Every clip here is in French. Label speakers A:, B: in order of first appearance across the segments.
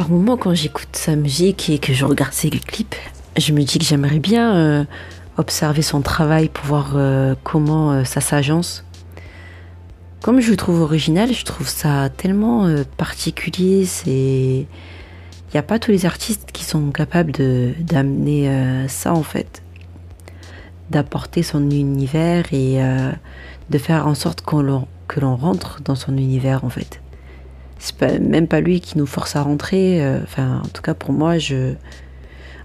A: par moments, quand j'écoute sa musique et que je regarde ses clips, je me dis que j'aimerais bien euh, observer son travail pour voir euh, comment euh, ça s'agence. Comme je le trouve original, je trouve ça tellement particulier. C'est, il n'y a pas tous les artistes qui sont capables de d'amener ça en fait, d'apporter son univers et de faire en sorte que l'on rentre dans son univers en fait c'est pas, même pas lui qui nous force à rentrer. Euh, enfin, en tout cas, pour moi, je.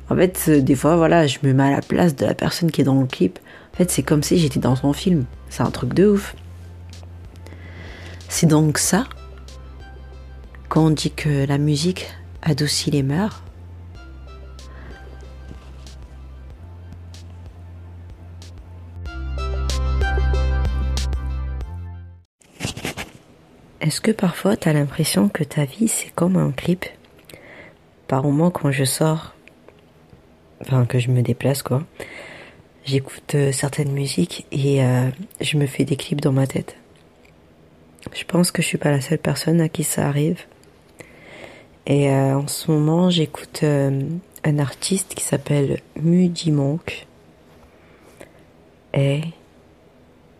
A: En fait, euh, des fois, voilà, je me mets à la place de la personne qui est dans le clip. En fait, c'est comme si j'étais dans son film. C'est un truc de ouf. C'est donc ça, quand on dit que la musique adoucit les mœurs, Est-ce que parfois tu as l'impression que ta vie c'est comme un clip? Par moment quand je sors, enfin que je me déplace quoi, j'écoute euh, certaines musiques et euh, je me fais des clips dans ma tête. Je pense que je suis pas la seule personne à qui ça arrive. Et euh, en ce moment j'écoute un artiste qui s'appelle Mudi Monk.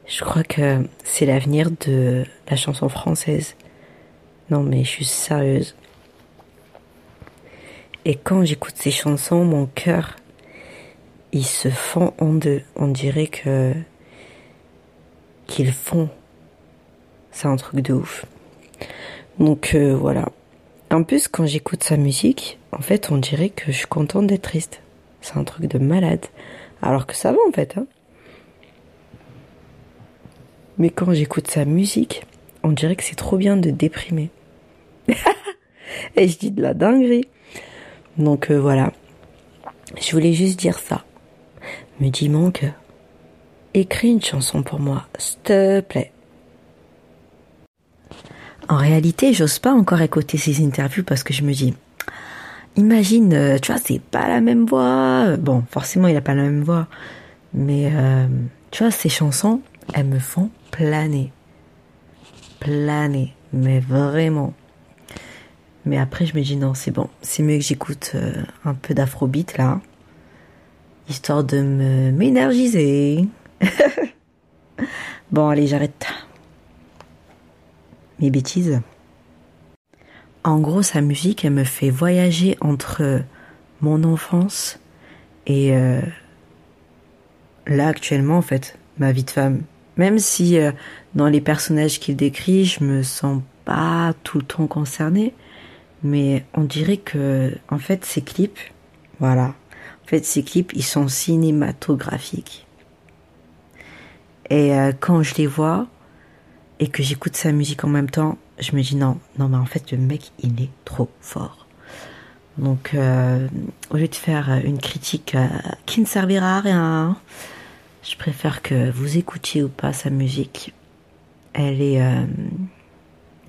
A: Je crois que c'est l'avenir de la chanson française. Non mais je suis sérieuse. Et quand j'écoute ces chansons, mon cœur, il se fond en deux. On dirait que qu'ils font. C'est un truc de ouf. Donc euh, voilà. En plus, quand j'écoute sa musique, en fait, on dirait que je suis contente d'être triste. C'est un truc de malade. Alors que ça va en fait. Hein. Mais quand j'écoute sa musique, on dirait que c'est trop bien de déprimer. Et je dis de la dinguerie. Donc euh, voilà. Je voulais juste dire ça. Me dis Monk, écris une chanson pour moi, s'il te plaît. En réalité, j'ose pas encore écouter ses interviews parce que je me dis, imagine, euh, tu vois, c'est pas la même voix. Bon, forcément, il a pas la même voix. Mais, euh, tu vois, ses chansons, elles me font planer. Planer, mais vraiment. Mais après, je me dis non, c'est bon. C'est mieux que j'écoute euh, un peu d'afrobeat là. Histoire de me m'énergiser. bon, allez, j'arrête. Mes bêtises. En gros, sa musique, elle me fait voyager entre mon enfance et euh, là actuellement, en fait, ma vie de femme. Même si euh, dans les personnages qu'il décrit, je me sens pas tout le temps concernée, mais on dirait que en fait ces clips, voilà, en fait ces clips ils sont cinématographiques. Et euh, quand je les vois et que j'écoute sa musique en même temps, je me dis non, non mais en fait le mec il est trop fort. Donc euh, au lieu de faire une critique qui ne servira à rien, je préfère que vous écoutiez ou pas sa musique. Elle est, euh,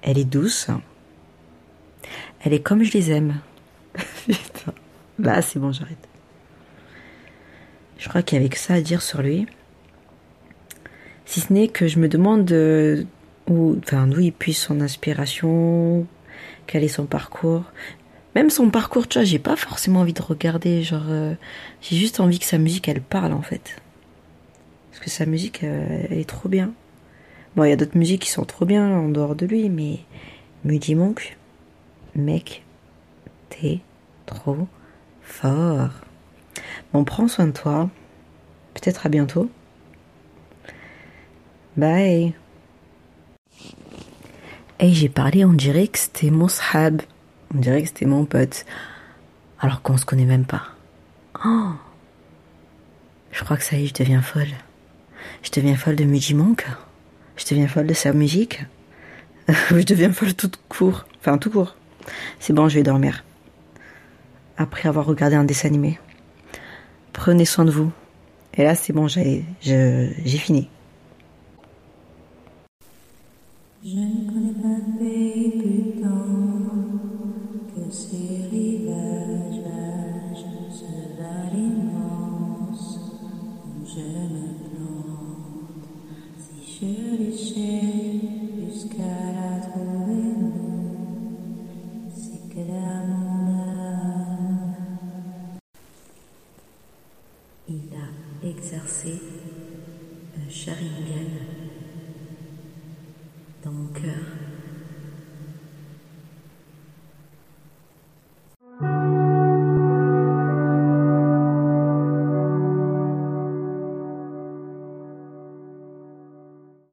A: elle est douce. Elle est comme je les aime. Putain. Bah, c'est bon, j'arrête. Je crois qu'il y avait que ça à dire sur lui. Si ce n'est que je me demande euh, où, enfin, il puisse son inspiration, quel est son parcours. Même son parcours, tu vois, j'ai pas forcément envie de regarder. Euh, j'ai juste envie que sa musique, elle parle en fait. Parce que sa musique, euh, elle est trop bien. Bon, il y a d'autres musiques qui sont trop bien en dehors de lui, mais Monk, mec, t'es trop fort. Bon, prends soin de toi. Peut-être à bientôt. Bye. Et j'ai parlé, on dirait que c'était mon sahab. On dirait que c'était mon pote. Alors qu'on se connaît même pas. Oh. Je crois que ça y est, je deviens folle. Je deviens folle de Monk. Je deviens folle de sa musique. je deviens folle tout court. Enfin, tout court. C'est bon, je vais dormir. Après avoir regardé un dessin animé. Prenez soin de vous. Et là, c'est bon, j'ai fini. Je ne Jusqu'à la trouver, c'est que la mon Il a exercé un sharingan dans mon cœur.